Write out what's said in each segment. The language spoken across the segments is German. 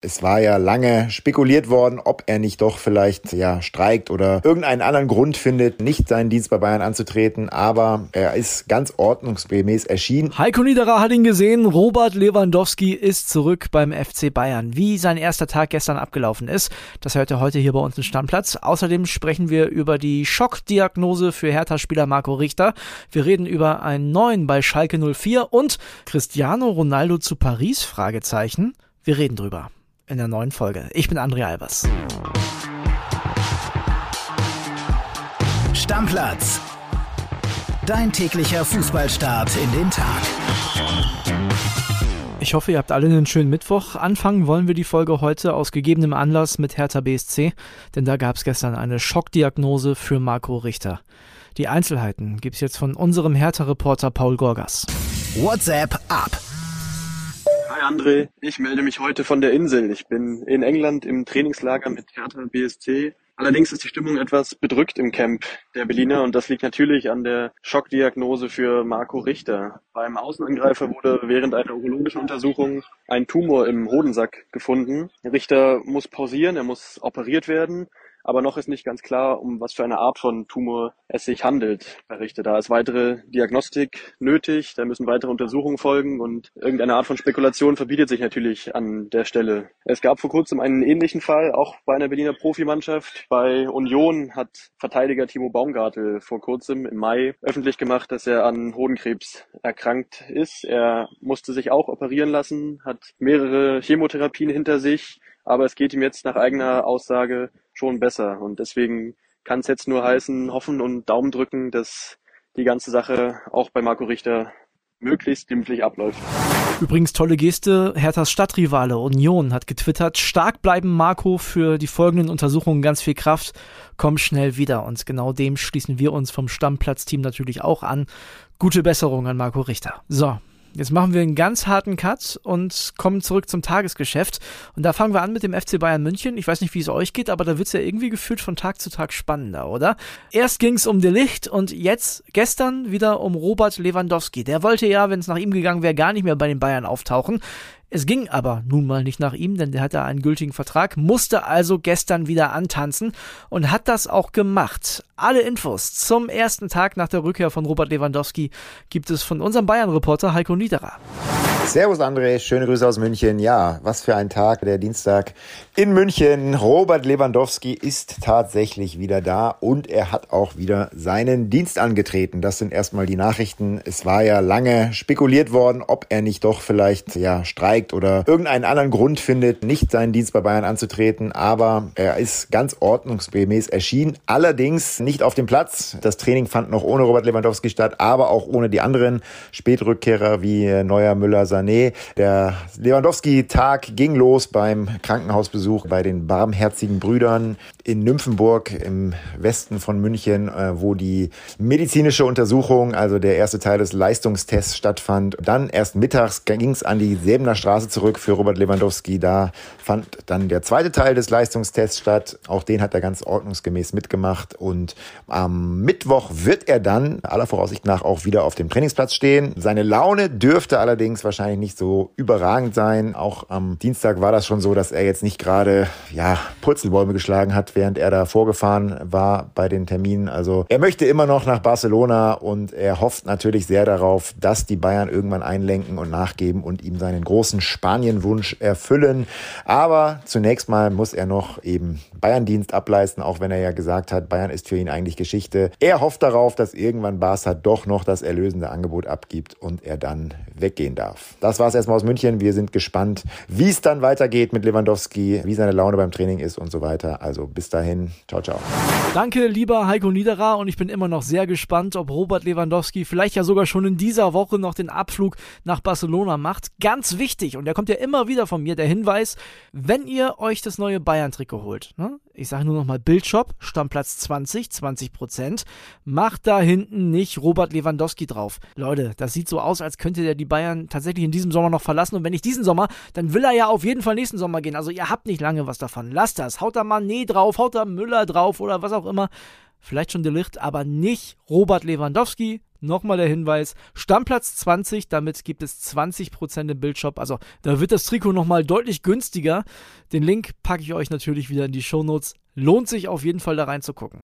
Es war ja lange spekuliert worden, ob er nicht doch vielleicht ja streikt oder irgendeinen anderen Grund findet, nicht seinen Dienst bei Bayern anzutreten, aber er ist ganz ordnungsgemäß erschienen. Heiko Niederer hat ihn gesehen, Robert Lewandowski ist zurück beim FC Bayern. Wie sein erster Tag gestern abgelaufen ist, das hört ihr heute hier bei uns im Stammplatz. Außerdem sprechen wir über die Schockdiagnose für Hertha-Spieler Marco Richter. Wir reden über einen neuen bei Schalke 04 und Cristiano Ronaldo zu Paris? Fragezeichen. Wir reden drüber in der neuen Folge. Ich bin André Albers. Stammplatz. Dein täglicher Fußballstart in den Tag. Ich hoffe, ihr habt alle einen schönen Mittwoch. Anfangen wollen wir die Folge heute aus gegebenem Anlass mit Hertha BSC, denn da gab es gestern eine Schockdiagnose für Marco Richter. Die Einzelheiten gibt es jetzt von unserem Hertha-Reporter Paul Gorgas. WhatsApp ab. Hi André, ich melde mich heute von der Insel. Ich bin in England im Trainingslager mit Hertha BSC. Allerdings ist die Stimmung etwas bedrückt im Camp der Berliner und das liegt natürlich an der Schockdiagnose für Marco Richter. Beim Außenangreifer wurde während einer urologischen Untersuchung ein Tumor im Hodensack gefunden. Richter muss pausieren, er muss operiert werden aber noch ist nicht ganz klar, um was für eine Art von Tumor es sich handelt, berichte. Da ist weitere Diagnostik nötig, da müssen weitere Untersuchungen folgen und irgendeine Art von Spekulation verbietet sich natürlich an der Stelle. Es gab vor kurzem einen ähnlichen Fall, auch bei einer Berliner Profimannschaft. Bei Union hat Verteidiger Timo Baumgartel vor kurzem im Mai öffentlich gemacht, dass er an Hodenkrebs erkrankt ist. Er musste sich auch operieren lassen, hat mehrere Chemotherapien hinter sich, aber es geht ihm jetzt nach eigener Aussage schon besser. Und deswegen kann es jetzt nur heißen, hoffen und Daumen drücken, dass die ganze Sache auch bei Marco Richter möglichst glimpflich abläuft. Übrigens tolle Geste, Herthas Stadtrivale Union hat getwittert, stark bleiben Marco für die folgenden Untersuchungen ganz viel Kraft, komm schnell wieder und genau dem schließen wir uns vom Stammplatzteam natürlich auch an. Gute Besserung an Marco Richter. So, Jetzt machen wir einen ganz harten Cut und kommen zurück zum Tagesgeschäft. Und da fangen wir an mit dem FC Bayern München. Ich weiß nicht, wie es euch geht, aber da wird es ja irgendwie gefühlt von Tag zu Tag spannender, oder? Erst ging es um De Licht und jetzt gestern wieder um Robert Lewandowski. Der wollte ja, wenn es nach ihm gegangen wäre, gar nicht mehr bei den Bayern auftauchen. Es ging aber nun mal nicht nach ihm, denn der hatte einen gültigen Vertrag, musste also gestern wieder antanzen und hat das auch gemacht. Alle Infos zum ersten Tag nach der Rückkehr von Robert Lewandowski gibt es von unserem Bayern-Reporter Heiko Niederer. Servus André, schöne Grüße aus München. Ja, was für ein Tag, der Dienstag in München. Robert Lewandowski ist tatsächlich wieder da und er hat auch wieder seinen Dienst angetreten. Das sind erstmal die Nachrichten. Es war ja lange spekuliert worden, ob er nicht doch vielleicht ja streikt oder irgendeinen anderen Grund findet, nicht seinen Dienst bei Bayern anzutreten, aber er ist ganz ordnungsgemäß erschienen. Allerdings nicht auf dem Platz. Das Training fand noch ohne Robert Lewandowski statt, aber auch ohne die anderen Spätrückkehrer wie Neuer, Müller, Sané. Der Lewandowski-Tag ging los beim Krankenhausbesuch bei den barmherzigen Brüdern in Nymphenburg im Westen von München, äh, wo die medizinische Untersuchung, also der erste Teil des Leistungstests stattfand. Dann erst mittags ging es an die Säbener Straße zurück für Robert Lewandowski. Da fand dann der zweite Teil des Leistungstests statt. Auch den hat er ganz ordnungsgemäß mitgemacht. Und am Mittwoch wird er dann aller Voraussicht nach auch wieder auf dem Trainingsplatz stehen. Seine Laune dürfte allerdings wahrscheinlich wahrscheinlich nicht so überragend sein. Auch am Dienstag war das schon so, dass er jetzt nicht gerade ja, Purzelbäume geschlagen hat, während er da vorgefahren war bei den Terminen. Also er möchte immer noch nach Barcelona und er hofft natürlich sehr darauf, dass die Bayern irgendwann einlenken und nachgeben und ihm seinen großen Spanienwunsch erfüllen. Aber zunächst mal muss er noch eben Bayern-Dienst ableisten, auch wenn er ja gesagt hat, Bayern ist für ihn eigentlich Geschichte. Er hofft darauf, dass irgendwann Barca doch noch das erlösende Angebot abgibt und er dann weggehen darf. Das war es erstmal aus München. Wir sind gespannt, wie es dann weitergeht mit Lewandowski, wie seine Laune beim Training ist und so weiter. Also bis dahin, ciao, ciao. Danke, lieber Heiko Niederer. Und ich bin immer noch sehr gespannt, ob Robert Lewandowski vielleicht ja sogar schon in dieser Woche noch den Abflug nach Barcelona macht. Ganz wichtig, und der kommt ja immer wieder von mir, der Hinweis, wenn ihr euch das neue Bayern-Trikot holt, ne? Ich sage nur nochmal Bildshop, Stammplatz 20, 20 Prozent, macht da hinten nicht Robert Lewandowski drauf. Leute, das sieht so aus, als könnte der die Bayern tatsächlich in diesem Sommer noch verlassen. Und wenn nicht diesen Sommer, dann will er ja auf jeden Fall nächsten Sommer gehen. Also ihr habt nicht lange was davon. Lasst das. Haut da Mané drauf, haut da Müller drauf oder was auch immer. Vielleicht schon Delicht, aber nicht Robert Lewandowski. Nochmal der Hinweis, Stammplatz 20, damit gibt es 20% im Bildshop. Also da wird das Trikot nochmal deutlich günstiger. Den Link packe ich euch natürlich wieder in die Shownotes. Lohnt sich auf jeden Fall da reinzugucken.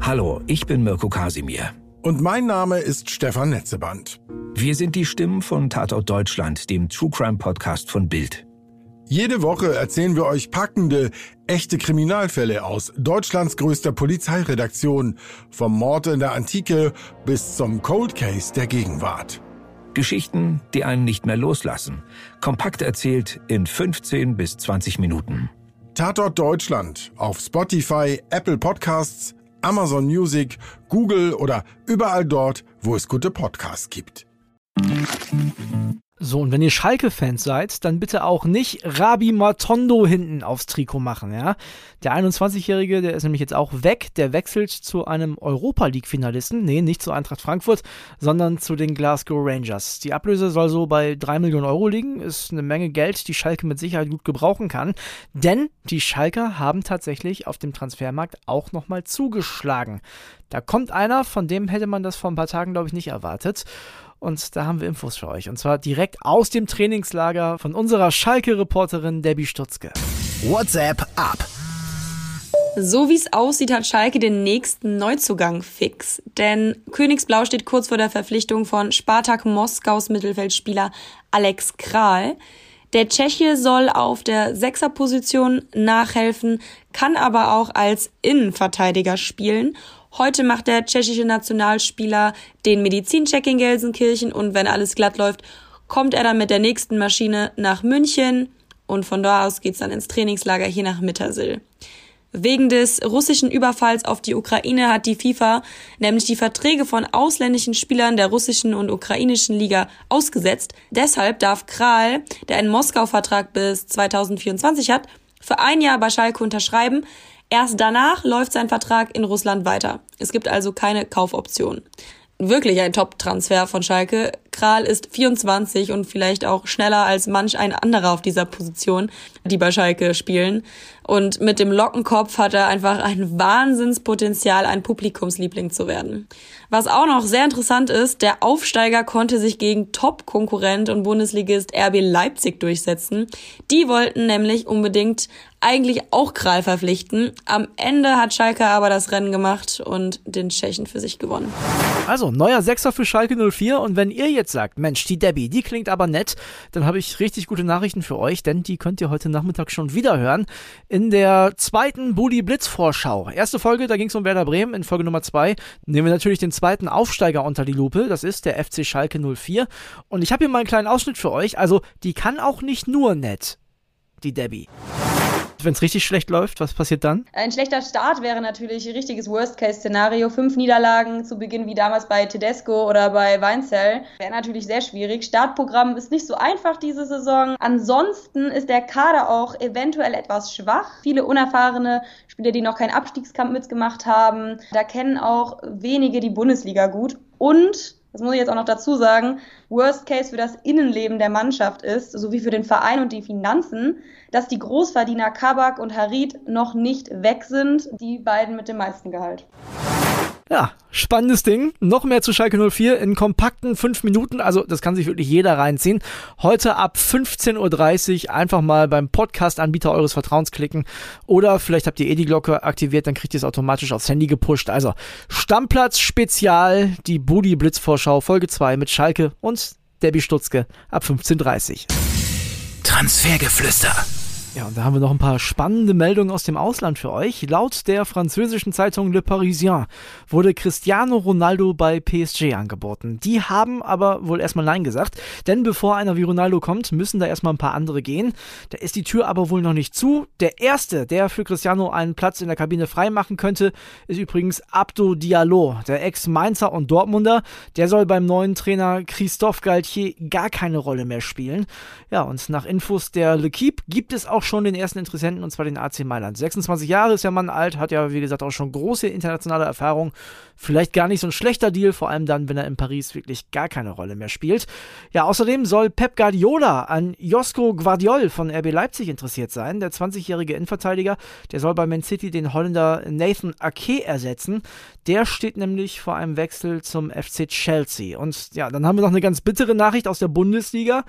Hallo, ich bin Mirko Kasimir. Und mein Name ist Stefan Netzeband. Wir sind die Stimmen von Tatort Deutschland, dem True Crime Podcast von Bild. Jede Woche erzählen wir euch packende, echte Kriminalfälle aus Deutschlands größter Polizeiredaktion, vom Mord in der Antike bis zum Cold Case der Gegenwart. Geschichten, die einen nicht mehr loslassen. Kompakt erzählt in 15 bis 20 Minuten. Tatort Deutschland auf Spotify, Apple Podcasts, Amazon Music, Google oder überall dort, wo es gute Podcasts gibt. So, und wenn ihr Schalke-Fans seid, dann bitte auch nicht Rabi Matondo hinten aufs Trikot machen, ja. Der 21-Jährige, der ist nämlich jetzt auch weg, der wechselt zu einem Europa League-Finalisten. Nee, nicht zu Eintracht Frankfurt, sondern zu den Glasgow Rangers. Die Ablöse soll so bei 3 Millionen Euro liegen, ist eine Menge Geld, die Schalke mit Sicherheit gut gebrauchen kann. Denn die Schalker haben tatsächlich auf dem Transfermarkt auch nochmal zugeschlagen. Da kommt einer, von dem hätte man das vor ein paar Tagen, glaube ich, nicht erwartet. Und da haben wir Infos für euch. Und zwar direkt aus dem Trainingslager von unserer Schalke-Reporterin Debbie Stutzke. WhatsApp ab. So wie es aussieht, hat Schalke den nächsten Neuzugang fix. Denn Königsblau steht kurz vor der Verpflichtung von Spartak Moskaus Mittelfeldspieler Alex Kral. Der Tscheche soll auf der Sechserposition nachhelfen, kann aber auch als Innenverteidiger spielen Heute macht der tschechische Nationalspieler den Medizincheck in Gelsenkirchen und wenn alles glatt läuft, kommt er dann mit der nächsten Maschine nach München und von da aus geht's dann ins Trainingslager hier nach Mittersill. Wegen des russischen Überfalls auf die Ukraine hat die FIFA nämlich die Verträge von ausländischen Spielern der russischen und ukrainischen Liga ausgesetzt. Deshalb darf Kral, der einen Moskau-Vertrag bis 2024 hat, für ein Jahr bei Schalke unterschreiben. Erst danach läuft sein Vertrag in Russland weiter. Es gibt also keine Kaufoption. Wirklich ein Top-Transfer von Schalke. Kral ist 24 und vielleicht auch schneller als manch ein anderer auf dieser Position, die bei Schalke spielen. Und mit dem Lockenkopf hat er einfach ein Wahnsinnspotenzial, ein Publikumsliebling zu werden. Was auch noch sehr interessant ist, der Aufsteiger konnte sich gegen Top-Konkurrent und Bundesligist RB Leipzig durchsetzen. Die wollten nämlich unbedingt eigentlich auch Kral verpflichten. Am Ende hat Schalke aber das Rennen gemacht und den Tschechen für sich gewonnen. Also, neuer Sechser für Schalke 04 und wenn ihr jetzt sagt, Mensch, die Debbie, die klingt aber nett, dann habe ich richtig gute Nachrichten für euch, denn die könnt ihr heute Nachmittag schon wieder hören in der zweiten Budi Blitz Vorschau. Erste Folge, da ging es um Werder Bremen, in Folge Nummer zwei nehmen wir natürlich den zweiten Aufsteiger unter die Lupe, das ist der FC Schalke 04 und ich habe hier mal einen kleinen Ausschnitt für euch, also die kann auch nicht nur nett, die Debbie. Wenn es richtig schlecht läuft, was passiert dann? Ein schlechter Start wäre natürlich ein richtiges Worst-Case-Szenario. Fünf Niederlagen zu Beginn wie damals bei Tedesco oder bei Weinzell wäre natürlich sehr schwierig. Startprogramm ist nicht so einfach diese Saison. Ansonsten ist der Kader auch eventuell etwas schwach. Viele unerfahrene Spieler, die noch keinen Abstiegskampf mitgemacht haben. Da kennen auch wenige die Bundesliga gut. Und das muss ich jetzt auch noch dazu sagen, Worst Case für das Innenleben der Mannschaft ist, sowie für den Verein und die Finanzen, dass die Großverdiener Kabak und Harid noch nicht weg sind, die beiden mit dem meisten Gehalt. Ja, spannendes Ding. Noch mehr zu Schalke 04 in kompakten fünf Minuten. Also, das kann sich wirklich jeder reinziehen. Heute ab 15.30 Uhr einfach mal beim Podcast-Anbieter eures Vertrauens klicken. Oder vielleicht habt ihr eh die Glocke aktiviert, dann kriegt ihr es automatisch aufs Handy gepusht. Also, Stammplatz Spezial, die Budi Blitz Vorschau, Folge 2 mit Schalke und Debbie Stutzke ab 15.30 Uhr. Transfergeflüster. Ja, und da haben wir noch ein paar spannende Meldungen aus dem Ausland für euch. Laut der französischen Zeitung Le Parisien wurde Cristiano Ronaldo bei PSG angeboten. Die haben aber wohl erstmal Nein gesagt, denn bevor einer wie Ronaldo kommt, müssen da erstmal ein paar andere gehen. Da ist die Tür aber wohl noch nicht zu. Der erste, der für Cristiano einen Platz in der Kabine freimachen könnte, ist übrigens Abdo Diallo, der Ex-Mainzer und Dortmunder. Der soll beim neuen Trainer Christophe Galtier gar keine Rolle mehr spielen. Ja, und nach Infos der L'Equipe gibt es auch auch schon den ersten Interessenten, und zwar den AC Mailand. 26 Jahre ist der Mann alt, hat ja, wie gesagt, auch schon große internationale Erfahrung. Vielleicht gar nicht so ein schlechter Deal, vor allem dann, wenn er in Paris wirklich gar keine Rolle mehr spielt. Ja, außerdem soll Pep Guardiola an Josko Guardiol von RB Leipzig interessiert sein. Der 20-jährige Innenverteidiger, der soll bei Man City den Holländer Nathan Ake ersetzen. Der steht nämlich vor einem Wechsel zum FC Chelsea. Und ja, dann haben wir noch eine ganz bittere Nachricht aus der Bundesliga.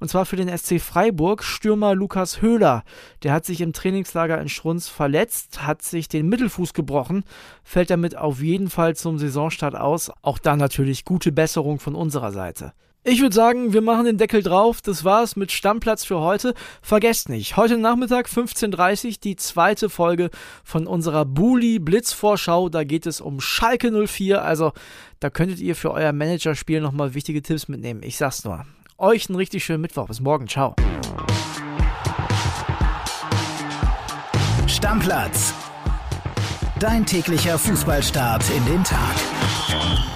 Und zwar für den SC Freiburg. Stürmer Lukas Höhler. Der hat sich im Trainingslager in Strunz verletzt, hat sich den Mittelfuß gebrochen, fällt damit auf jeden Fall zum Saisonstart aus. Auch da natürlich gute Besserung von unserer Seite. Ich würde sagen, wir machen den Deckel drauf. Das war's mit Stammplatz für heute. Vergesst nicht, heute Nachmittag 15.30 Uhr die zweite Folge von unserer Bully Blitzvorschau. Da geht es um Schalke 04. Also da könntet ihr für euer Managerspiel nochmal wichtige Tipps mitnehmen. Ich sag's nur. Euch einen richtig schönen Mittwoch. Bis morgen. Ciao. Stammplatz. Dein täglicher Fußballstart in den Tag.